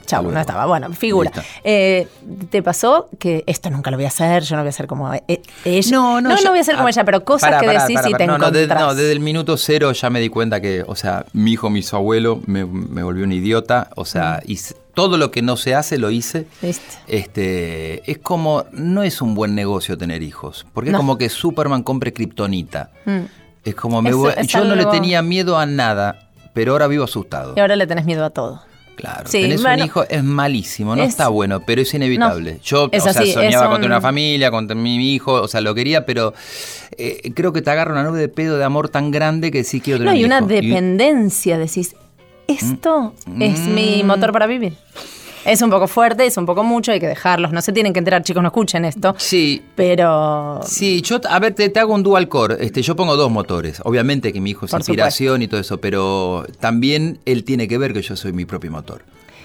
chau, no estaba. Bueno, figura. Eh, ¿Te pasó que esto nunca lo voy a hacer, yo no voy a ser como eh, ella? No, no, no, yo- voy a ser como ah, ella, pero cosas que decís pará, y te no, no, encontrás. no, desde el minuto cero ya me di cuenta que, o sea, mi hijo, mi abuelo, me, me volvió un idiota. O sea, Mm. hice- todo lo que no se hace lo hice. ¿Viste? Este, es como, no es un buen negocio tener hijos, porque No. es como que Superman compre kriptonita. Mm. Es como, me Eso yo no le tenía miedo a nada, pero ahora vivo asustado. Y ahora le tenés miedo a todo. Claro, Sí, tenés bueno. un hijo, es malísimo, no Es- está bueno, pero es inevitable. No, Yo, es o sea, soñaba es con tener un- una familia, con mi hijo, o sea, lo quería, pero eh, creo que te agarra una nube de pedo de amor tan grande que sí quiero tener No, y un una hijo. dependencia, decís, esto es mi Mm. motor para vivir. Es un poco fuerte, es un poco mucho, hay que dejarlos. No se tienen que enterar, chicos, no escuchen esto. Sí. Pero. Sí, yo, a ver, te, te hago un dual core. Este, yo pongo dos motores. Obviamente que mi hijo es Por inspiración y todo eso, pero también él tiene que ver que yo soy mi propio motor.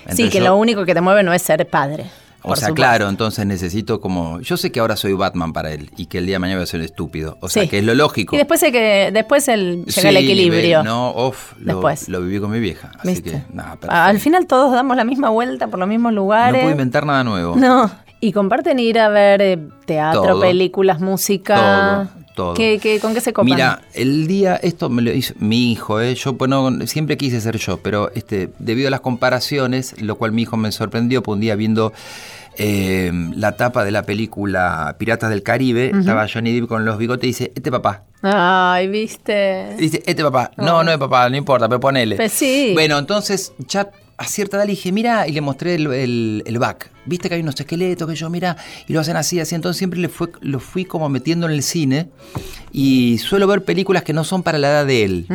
sí, que yo- lo único que te mueve no es ser padre. O sea, supuesto. claro, entonces necesito como. Yo sé que ahora soy Batman para él y que el día de mañana voy a ser estúpido. O sea, Sí. que es lo lógico. Y después, hay que, después el, llega el Sí, equilibrio. ve- No, off, lo, Después. lo viví con mi vieja. Así ¿Viste? que, nada. Al final todos damos la misma vuelta por los mismos No lugares. puedo inventar nada nuevo. No. Y comparten ir a ver eh, teatro, Todo. películas, música. Todo, todo. ¿Qué, qué, con qué se copan? Mira, el día, esto me lo hizo mi hijo, ¿eh? yo bueno, siempre quise ser yo, pero este, debido a las comparaciones, lo cual mi hijo me sorprendió, pues un día viendo eh, la tapa de la película Piratas del Caribe, estaba Johnny Depp con los bigotes y dice, este papá. Ay, viste. Dice, este papá. No, no es papá, no importa, pero ponele. Pues sí. Bueno, entonces ya a cierta edad le dije, mira, y le mostré el, el, back. Viste que hay unos esqueletos que yo, mira, y lo hacen así, así. Entonces siempre le fue, lo fui como metiendo en el cine y suelo ver películas que no son para la edad de él.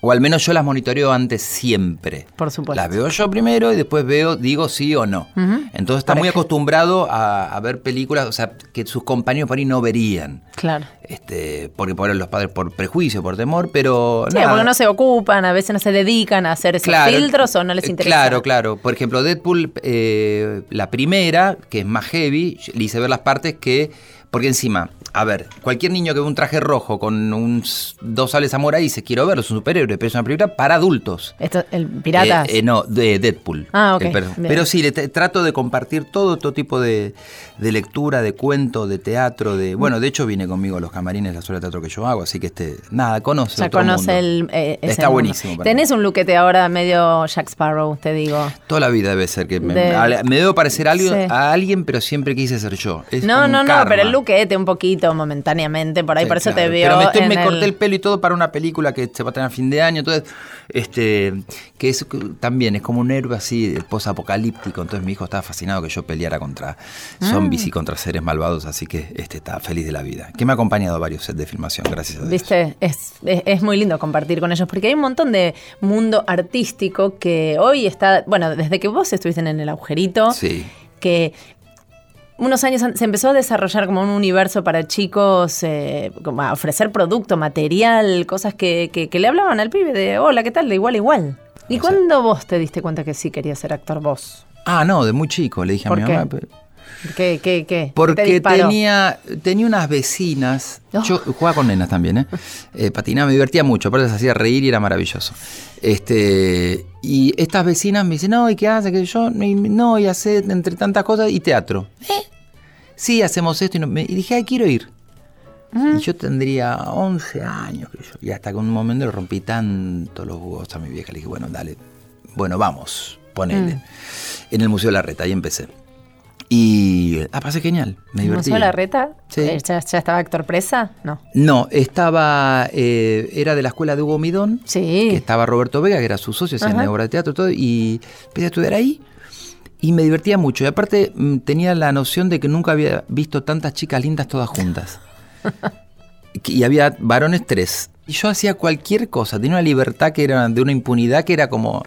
O al menos yo las monitoreo antes siempre. Por supuesto. Las veo yo primero y después veo, digo sí o no. Entonces está muy acostumbrado a, a ver películas, o sea, que sus compañeros por ahí no verían. Claro. Este, porque por los padres por prejuicio, por temor, pero Sí, nada. porque no se ocupan, a veces no se dedican a hacer esos Claro, filtros o no les eh, interesa. Claro, claro. Por ejemplo, Deadpool, eh, la primera, que es más heavy, le hice ver las partes que. Porque encima, a ver, cualquier niño que ve un traje rojo con un, dos sales samurai dice quiero verlo, es un superhéroe, pero es una película para adultos. Esto, el piratas. Eh, eh, no, de Deadpool. Ah, ok, El pero sí, le trato de compartir todo, todo tipo de, de lectura, de cuento, de teatro, de. Bueno, de hecho viene conmigo a los camarines la sola de teatro que yo hago, así que este. Nada, conoce. ya otro conoce mundo. el. eh, Está buenísimo. mí. Tenés un luquete ahora medio Jack Sparrow, te digo. Toda la vida debe ser que me, De- a- me debo parecer a alguien, Sí. a alguien, pero siempre quise ser yo. Es no, no, no, pero el luquete un poquito. Visto momentáneamente por ahí, por eso te veo. Pero me, estoy- en me el- corté el pelo y todo para una película que se va a tener a fin de año. Entonces, este, que es también es como un héroe así post-apocalíptico. Entonces mi hijo estaba fascinado que yo peleara contra zombies Ah. y contra seres malvados, así que este está feliz de la vida. Que me ha acompañado a varios sets de filmación, gracias a Dios. Viste, es, es, es muy lindo compartir con ellos porque hay un montón de mundo artístico que hoy está, bueno, desde que vos estuviste en el agujerito, Sí. que unos años se empezó a desarrollar como un universo para chicos, eh, como a ofrecer producto, material, cosas que, que- que le hablaban al pibe de, hola, ¿qué tal? De igual a igual. ¿Y cuándo vos te diste cuenta que sí querías ser actor vos? Ah, no, de muy chico, le dije a ¿Por mi qué? mamá. ¿Qué, qué, qué? ¿Qué te Porque tenía, tenía unas vecinas. Oh. Yo jugaba con nenas también, ¿eh? [LAUGHS] Eh, patinaba, me divertía mucho. Aparte se hacía reír y era maravilloso. Este, y estas vecinas me dicen, no, ¿y qué hace? Que yo, no, y hace entre tantas cosas y teatro. ¿Eh? Sí, hacemos esto. Y, no- me- y dije, ay, quiero ir. Y yo tendría 11 años, creo yo. Y hasta que un momento le rompí tanto los huevos a mi vieja. Le dije, bueno, dale, bueno, vamos, ponele. Mm. En el Museo de la Reta, ahí empecé. Y ah, pasé genial, me ¿El divertí. Museo de la Reta? Sí. Eh, ¿Ya, ya estaba actor presa? No. No, estaba, eh, era de la escuela de Hugo Midón, Sí. que estaba Roberto Vega, que era su socio, hacía obra de teatro y todo, y empecé a estudiar ahí. Y me divertía mucho. Y aparte mm, tenía la noción de que nunca había visto tantas chicas lindas todas juntas. [LAUGHS] y había varones tres. Y yo hacía cualquier cosa, tenía una libertad que era de una impunidad que era como...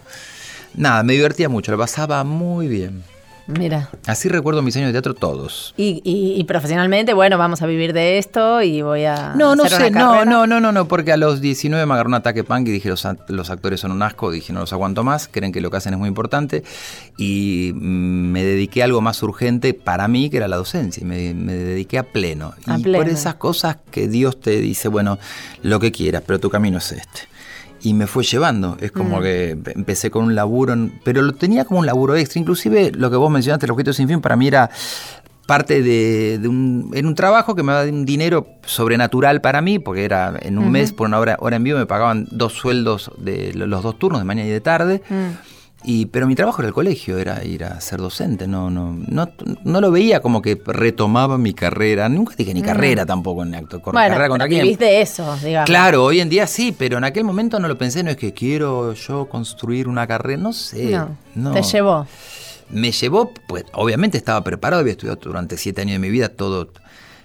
Nada, me divertía mucho, lo pasaba muy bien. Mira. Así recuerdo mis años de teatro todos. Y, y- y profesionalmente, bueno, vamos a vivir de esto y voy a. No, no hacer sé, una no, no, no, no, no, porque a los 19 me agarró un ataque punk y dije, los, los actores son un asco, dije, no los aguanto más, creen que lo que hacen es muy importante y me dediqué a algo más urgente para mí, que era la docencia, y me, me dediqué a pleno. A y pleno. por esas cosas que Dios te dice, bueno, lo que quieras, pero tu camino es este. Y me fue llevando, es como Mm. que empecé con un laburo, pero lo tenía como un laburo extra, inclusive lo que vos mencionaste, el objeto sin fin, para mí era parte de, de un, en un trabajo que me daba un dinero sobrenatural para mí, porque era en un mes por una hora, hora en vivo me pagaban dos sueldos de lo- los dos turnos, de mañana y de tarde. Mm. Y, pero mi trabajo era el colegio, era ir a ser docente, no, no, no, no lo veía como que retomaba mi carrera, nunca dije ni Mm. carrera tampoco en acto, Bueno, carrera contra quién. eso, digamos. Claro, hoy en día sí, pero en aquel momento no lo pensé, no es que quiero yo construir una carrera, no sé. No, no. te llevó. Me llevó, pues obviamente estaba preparado, había estudiado durante siete años de mi vida todo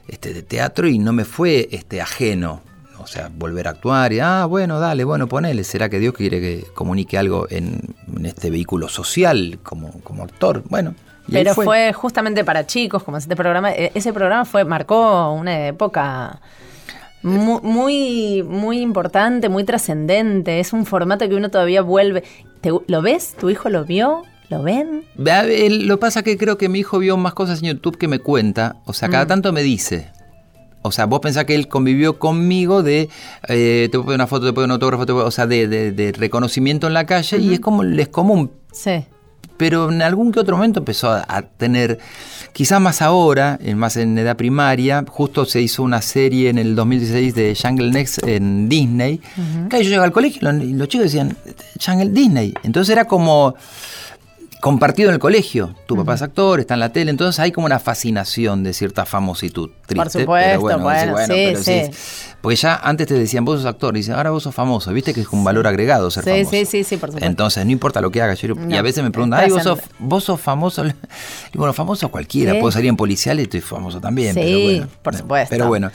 este, de teatro y no me fue este, ajeno. O sea, volver a actuar y, ah, bueno, dale, bueno, ponele. ¿Será que Dios quiere que comunique algo en, en este vehículo social como, como actor? Bueno, y Pero fue. justamente para chicos, como este programa. eh, Ese programa fue marcó una época mu- muy, muy, importante, muy trascendente. Es un formato que uno todavía vuelve. ¿Te- ¿Lo ves? ¿Tu hijo lo vio? ¿Lo ven? Lo pasa que creo que mi hijo vio más cosas en YouTube que me cuenta. O sea, cada Mm. tanto me dice. O sea, vos pensás que él convivió conmigo de eh, te puedo una foto, te puedo un autógrafo, te puedo- o sea, de, de- de reconocimiento en la calle y es como es común. Sí. Pero en algún que otro momento empezó a, a tener, quizás más ahora, en- más en edad primaria, justo se hizo una serie en el 2016 de Jungle Next en Disney. Que yo llegaba al colegio y los, los chicos decían, Jungle Disney. Entonces era como compartido en el colegio. Tu papá es actor, está en la tele, entonces hay como una fascinación de cierta famositud. Triste, supuesto, pero bueno, bueno, sí, sí, pero sí. es- porque ya antes te decían, vos sos actor, y dicen, ahora vos sos famoso, viste que es un valor agregado ser Sí, famoso. sí, sí, sí, por supuesto. Entonces, no importa lo que hagas. yo- y a veces me preguntan, ay, vos sos, vos sos famoso. [LAUGHS] Y bueno, famoso cualquiera. Puedo salir en policial y estoy famoso también. Sí, pero bueno, por supuesto. Pero bueno.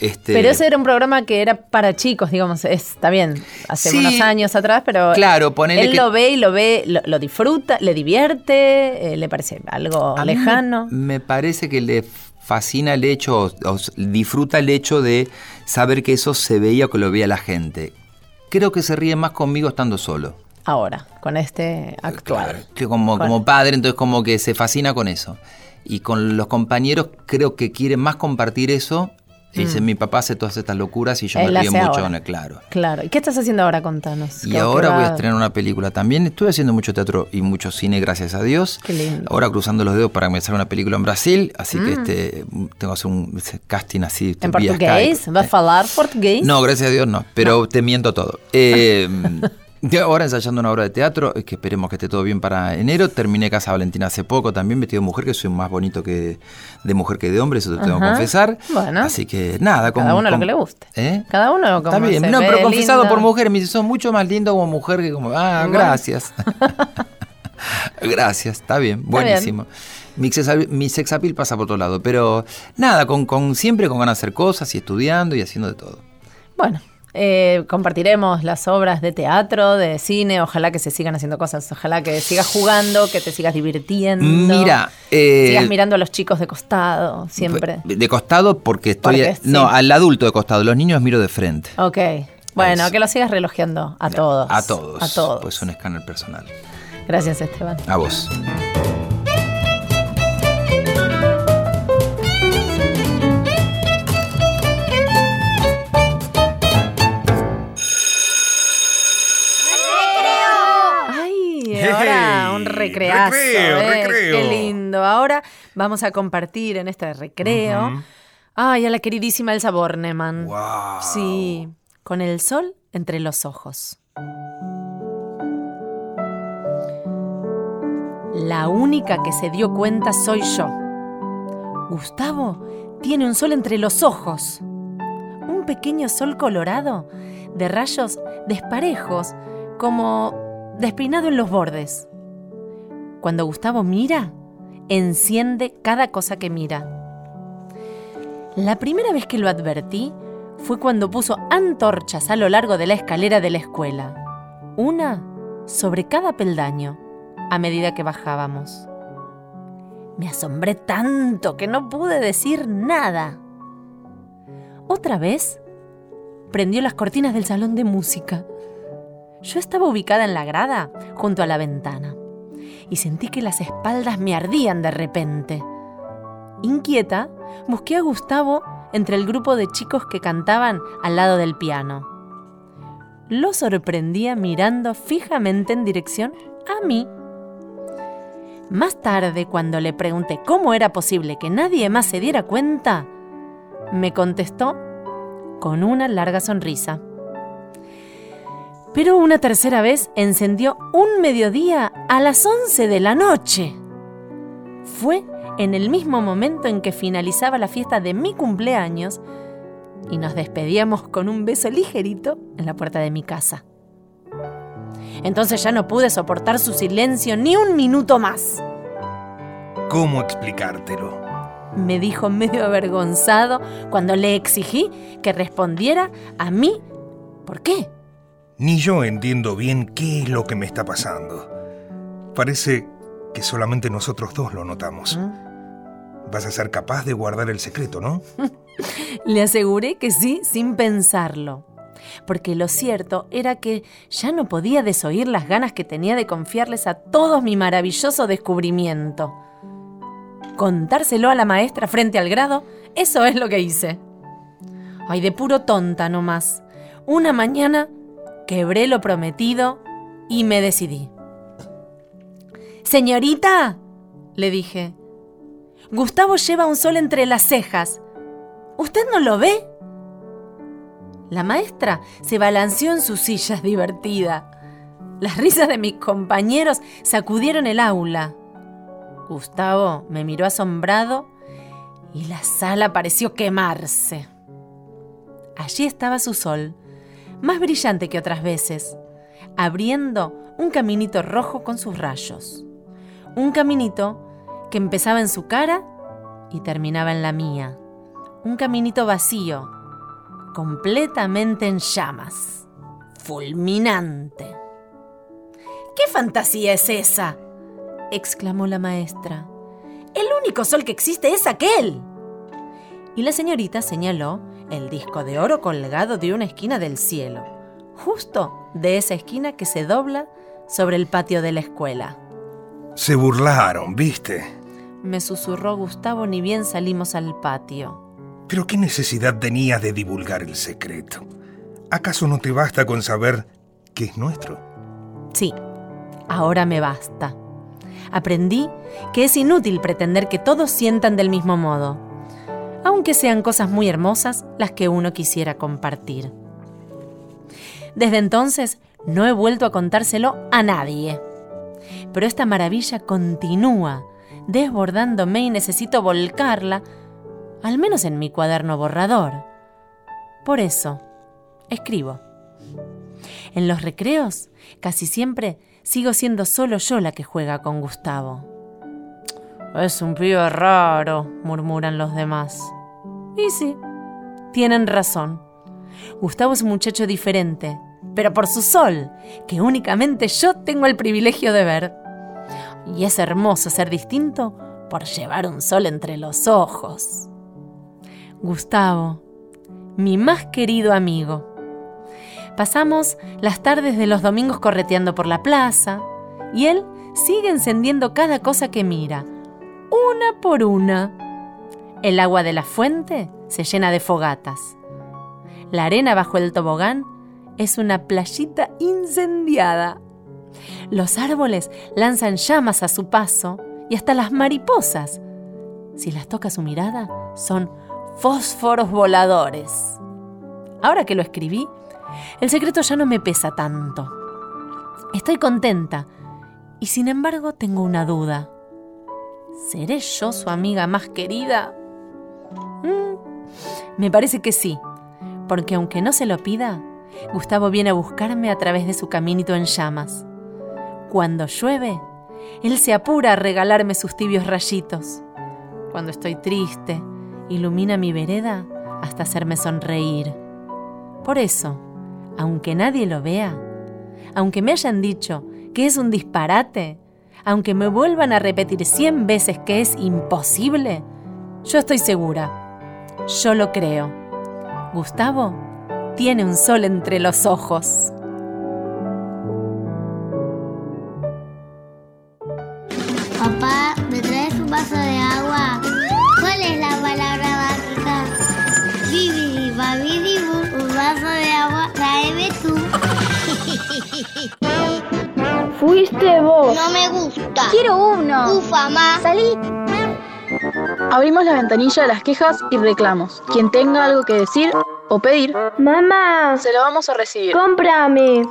Este, Pero ese era un programa que era para chicos, digamos, es- está bien, hace Sí. unos años atrás, pero Claro, él que- lo ve y lo ve, lo, lo disfruta, le divierte, eh, le parece algo a lejano. Me, parece que le fascina el hecho, o, disfruta el hecho de saber que eso se veía o que lo veía la gente. Creo que se ríe más conmigo estando solo. Ahora, con este actual. Que como, Con- como padre, entonces como que se fascina con eso. Y con los compañeros creo que quiere más compartir eso. Y dice, Mm. mi papá hace todas estas locuras y yo Él me río mucho ahora. con él, claro. Claro. ¿Y qué estás haciendo ahora? Contanos. Y ¿Qué- ahora voy a estrenar una película también. Estuve haciendo mucho teatro y mucho cine, gracias a Dios. Qué lindo. Ahora cruzando los dedos para salga una película en Brasil, así que Mm. este tengo que hacer un casting así. ¿En portugués? Skype. ¿Va a hablar portugués? No, gracias a Dios no, pero te miento todo. Eh, [LAUGHS] ahora ensayando una obra de teatro, que esperemos que esté todo bien para enero. Terminé Casa Valentina hace poco, también vestido de mujer, que soy más bonito que de mujer que de hombre, eso te tengo que confesar. Bueno. Así que nada, con, Cada uno lo que le guste. ¿Eh? Cada uno como Está bien, se no, ve pero confesado lindo. por mujer, me dice, sos mucho más lindo como mujer que como. Ah, Bueno. gracias. [LAUGHS] gracias, está bien, buenísimo. Mi, sex, mi sex appeal pasa por otro lado, pero nada, con, con siempre con ganas de hacer cosas y estudiando y haciendo de todo. Bueno, eh, compartiremos las obras de teatro, de cine, ojalá que se sigan haciendo cosas, ojalá que sigas jugando, que te sigas divirtiendo. Mira, eh, sigas mirando a los chicos de costado, siempre. De costado porque estoy. Porque sí. No, al adulto de costado. Los niños miro de frente. Ok. Bueno, que lo sigas relojeando a todos. A todos. A todos. Pues un escáner personal. Gracias, Esteban. A vos. Recreazo. Recreo, eh, recreo. Qué lindo. Ahora vamos a compartir en este recreo. Ay, a la queridísima Elsa Bornemann. Wow. Sí, con el sol entre los ojos. La única que se dio cuenta soy yo. Gustavo tiene un sol entre los ojos. Un pequeño sol colorado de rayos desparejos, como despeinado en los bordes. Cuando Gustavo mira, enciende cada cosa que mira. La primera vez que lo advertí fue cuando puso antorchas a lo largo de la escalera de la escuela. Una sobre cada peldaño a medida que bajábamos. Me asombré tanto que no pude decir nada. Otra vez, prendió las cortinas del salón de música. Yo estaba ubicada en la grada, junto a la ventana, y sentí que las espaldas me ardían de repente. Inquieta, busqué a Gustavo entre el grupo de chicos que cantaban al lado del piano. Lo sorprendía mirando fijamente en dirección a mí. Más tarde, cuando le pregunté cómo era posible que nadie más se diera cuenta, me contestó con una larga sonrisa. Pero una tercera vez encendió un mediodía a las 11 de la noche. Fue en el mismo momento en que finalizaba la fiesta de mi cumpleaños y nos despedíamos con un beso ligerito en la puerta de mi casa. Entonces ya no pude soportar su silencio ni un minuto más. ¿Cómo explicártelo? Me dijo medio avergonzado cuando le exigí que respondiera a mí. ¿Por qué? Ni yo entiendo bien qué es lo que me está pasando. Parece que solamente nosotros dos lo notamos. Vas a ser capaz de guardar el secreto, ¿no? [LAUGHS] Le aseguré que sí, sin pensarlo. Porque lo cierto era que ya no podía desoír las ganas que tenía de confiarles a todos mi maravilloso descubrimiento. Contárselo a la maestra frente al grado, eso es lo que hice. Ay, de puro tonta nomás. Una mañana quebré lo prometido y me decidí. Señorita, le dije, Gustavo lleva un sol entre las cejas. ¿Usted no lo ve? La maestra se balanceó en su silla divertida. Las risas de mis compañeros sacudieron el aula. Gustavo me miró asombrado y la sala pareció quemarse. Allí estaba su sol, más brillante que otras veces, abriendo un caminito rojo con sus rayos. Un caminito que empezaba en su cara y terminaba en la mía. Un caminito vacío, completamente en llamas. Fulminante. ¿Qué fantasía es esa? exclamó la maestra. El único sol que existe es aquel. Y la señorita señaló el disco de oro colgado de una esquina del cielo, justo de esa esquina que se dobla sobre el patio de la escuela. Se burlaron, ¿viste? Me susurró Gustavo ni bien salimos al patio. Pero ¿qué necesidad tenías de divulgar el secreto? ¿Acaso no te basta con saber que es nuestro? Sí, ahora me basta. Aprendí que es inútil pretender que todos sientan del mismo modo, aunque sean cosas muy hermosas las que uno quisiera compartir. Desde entonces, No he vuelto a contárselo a nadie. Pero esta maravilla continúa, desbordándome y necesito volcarla, al menos en mi cuaderno borrador. Por eso, escribo. En los recreos, casi siempre sigo siendo solo yo la que juega con Gustavo. Es un pibe raro, murmuran los demás. Y sí, tienen razón. Gustavo es un muchacho diferente, pero por su sol, que únicamente yo tengo el privilegio de ver. Y es hermoso ser distinto por llevar un sol entre los ojos. Gustavo, mi más querido amigo. Pasamos las tardes de los domingos correteando por la plaza y él sigue encendiendo cada cosa que mira, una por una. El agua de la fuente se llena de fogatas. La arena bajo el tobogán es una playita incendiada. Los árboles lanzan llamas a su paso y hasta las mariposas, si las toca su mirada, son fósforos voladores. Ahora que lo escribí, el secreto ya no me pesa tanto. Estoy contenta y sin embargo tengo una duda. ¿Seré yo su amiga más querida? Me parece que sí, porque aunque no se lo pida, Gustavo viene a buscarme a través de su caminito en llamas. Cuando llueve, él se apura a regalarme sus tibios rayitos. Cuando estoy triste, ilumina mi vereda hasta hacerme sonreír. Por eso, aunque nadie lo vea, aunque me hayan dicho que es un disparate, aunque me vuelvan a repetir cien veces que es imposible, yo estoy segura. Yo lo creo. Gustavo tiene un sol entre los ojos. Papá, ¿me traes un vaso de agua? ¿Cuál es la palabra mágica? Babidi, bu, un vaso de agua, tráeme tú. Fuiste vos. No me gusta. Quiero uno. Ufa, más. Salí. Abrimos la ventanilla de las quejas y reclamos. Quien tenga algo que decir o pedir, Mamá, se lo vamos a recibir. cómprame.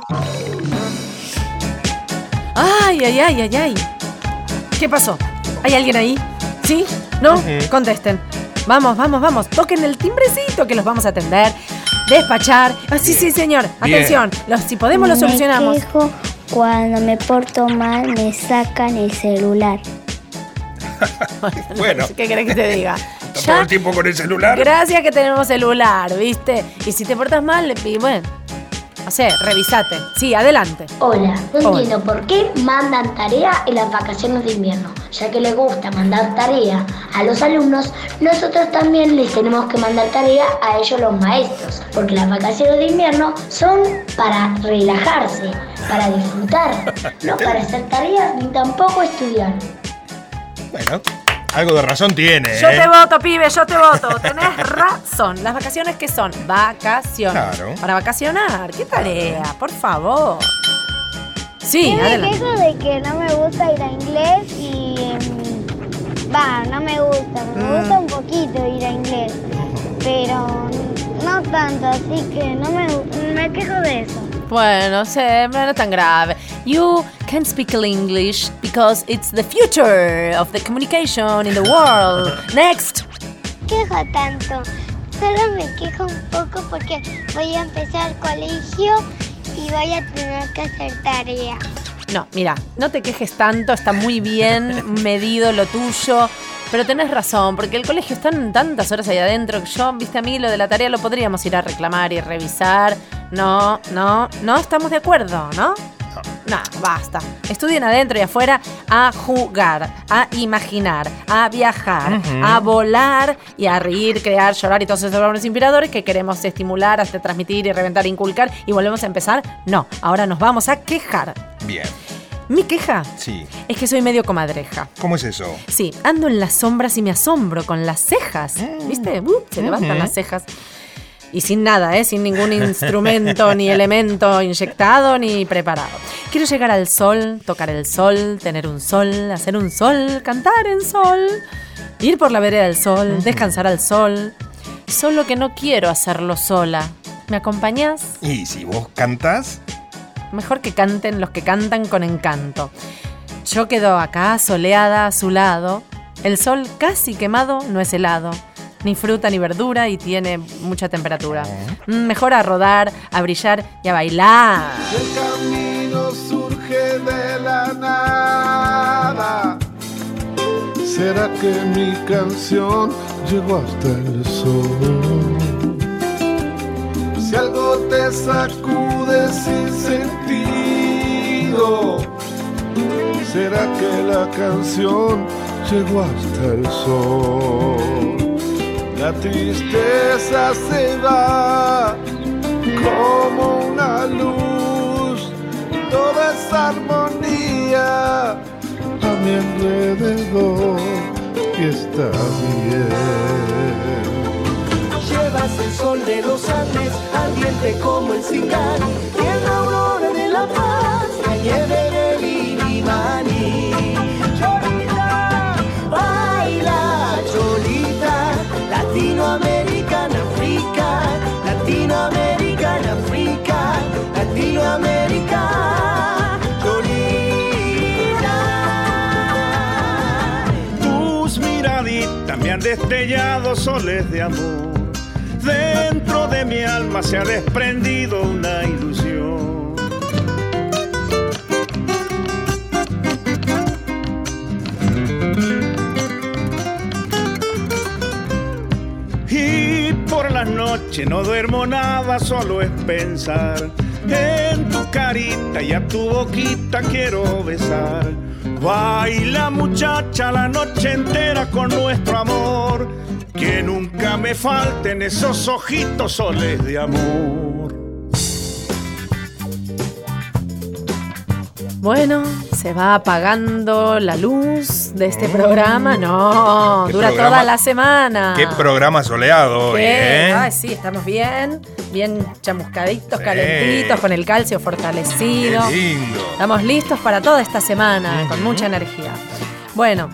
¡Ay, ay, ay, ay, ay! ¿Qué pasó? ¿Hay alguien ahí? ¿Sí? ¿No? Contesten. Vamos, vamos, vamos. Toquen el timbrecito que los vamos a atender. Despachar. Ah, sí, sí, señor. Bien. Atención. Los, si podemos, lo solucionamos. Quejo cuando me porto mal, me sacan el celular. [LAUGHS] Bueno, ¿Qué querés que te diga? todo el tiempo con el celular. Gracias que tenemos celular, ¿viste? Y si te portas mal, le pido, bueno, no sé, revisate. Sí, adelante. Hola, no Hola. entiendo por qué mandan tarea en las vacaciones de invierno. Ya que les gusta mandar tarea a los alumnos, nosotros también les tenemos que mandar tarea a ellos los maestros. Porque las vacaciones de invierno son para relajarse, para disfrutar, no [LAUGHS] para hacer tareas ni tampoco estudiar. Bueno, algo de razón tiene. Yo ¿eh? te voto, pibe, yo te voto. Tenés razón. Las vacaciones que son vacaciones. Claro. Para vacacionar. ¿Qué tarea? Por favor. Sí, Yo me quejo de que no me gusta ir a inglés y... em, Va, no me gusta. Me Mm. gusta un poquito ir a inglés. Pero no tanto, así que no me, me quejo de eso. Bueno, sé, no es tan grave. You can speak English because it's the future of the communication in the world. [LAUGHS] Next. quejo tanto. Solo me quejo un poco porque voy a empezar colegio y voy a tener que hacer tarea. No, mira, no te quejes tanto, está muy bien [LAUGHS] medido lo tuyo. Pero tenés razón, porque el colegio están tantas horas ahí adentro que yo, viste, a mí lo de la tarea lo podríamos ir a reclamar y revisar. No, no, no estamos de acuerdo, ¿no? No, basta. Estudien adentro y afuera a jugar, a imaginar, a viajar, a volar y a reír, crear, llorar y todos esos valores inspiradores que queremos estimular, hasta transmitir y reventar, inculcar. Y volvemos a empezar. No, ahora nos vamos a quejar. Bien, Mi queja sí. es que soy medio comadreja. ¿Cómo es eso? Sí, ando en las sombras y me asombro con las cejas. ¿Viste? Uh, se levantan las cejas. Y sin nada, ¿eh? Sin ningún instrumento ni [LAUGHS] elemento inyectado ni preparado. Quiero llegar al sol, tocar el sol, tener un sol, hacer un sol, cantar en sol, ir por la vereda del sol, descansar al sol. Solo que no quiero hacerlo sola. ¿Me acompañás? Y si vos cantás, Mejor que canten los que cantan con encanto. Yo quedo acá, soleada a su lado. El sol casi quemado no es helado. Ni fruta ni verdura y tiene mucha temperatura. Mm, Mejor a rodar, a brillar y a bailar. El camino surge de la nada. ¿Será que mi canción llegó hasta el sol? Si algo te sacude sin sentido, ¿será que la canción llegó hasta el sol? La tristeza se va como una luz, toda esa armonía a mi alrededor y está bien. El sol de los Andes, ardiente como el en la aurora de la paz, la nieve del Illimani. Cholita, baila, Cholita, Latinoamericana, África, Latinoamericana, África, miraditas me han destellado soles de amor. Dentro de mi alma se ha desprendido una ilusión. Y por la noche no duermo nada, solo es pensar en tu carita y a tu boquita quiero besar. Baila muchacha la noche entera con nuestro amor, que nunca me falten esos ojitos soles de amor. Bueno, se va apagando la luz de este programa. No, ¿Qué dura programa? toda la semana. Qué programa soleado hoy. ¿eh? Ay, sí, estamos bien, bien chamuscaditos, calentitos, con el calcio fortalecido. Qué lindo. Estamos listos para toda esta semana, con mucha energía. Bueno,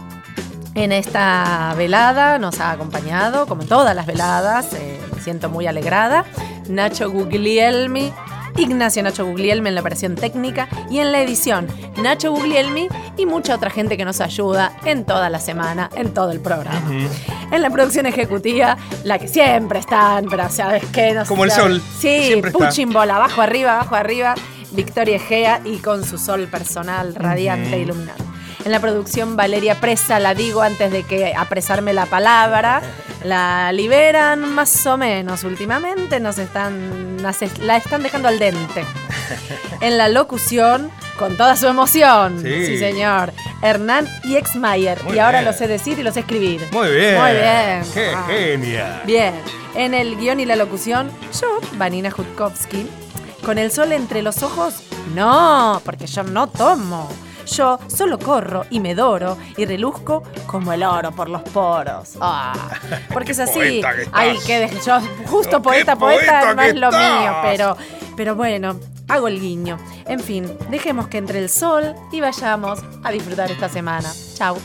en esta velada nos ha acompañado, como en todas las veladas, eh, me siento muy alegrada, Nacho Guglielmi. Ignacio Nacho Guglielmi en la operación técnica y en la edición Nacho Guglielmi y mucha otra gente que nos ayuda en toda la semana, en todo el programa. En la producción ejecutiva, la que siempre están, pero sabes qué, no sé Como el sol, Sí, siempre ball, abajo, arriba, abajo, arriba. Victoria Egea y con su sol personal radiante e Ujú. iluminado. En la producción Valeria Presa, la digo antes de que apresarme la palabra, la liberan más o menos últimamente, nos están, la están dejando al dente. [LAUGHS] En la locución, con toda su emoción, Sí. sí, señor, Hernán y Exmayer. Y ahora bien. lo sé decir y lo sé escribir. Muy bien. Muy bien. Qué Ah. genia. Bien, en el guion y la locución, yo, Vanina Jutkowski, con el sol entre los ojos, no, porque yo no tomo. Yo solo corro y me doro y reluzco como el oro por los poros. Ah, [LAUGHS] porque es así. que. Ay, que de- yo justo poeta, poeta poeta no es lo estás. mío, pero, pero bueno, hago el guiño. En fin, dejemos que entre el sol y vayamos a disfrutar esta semana. Chau.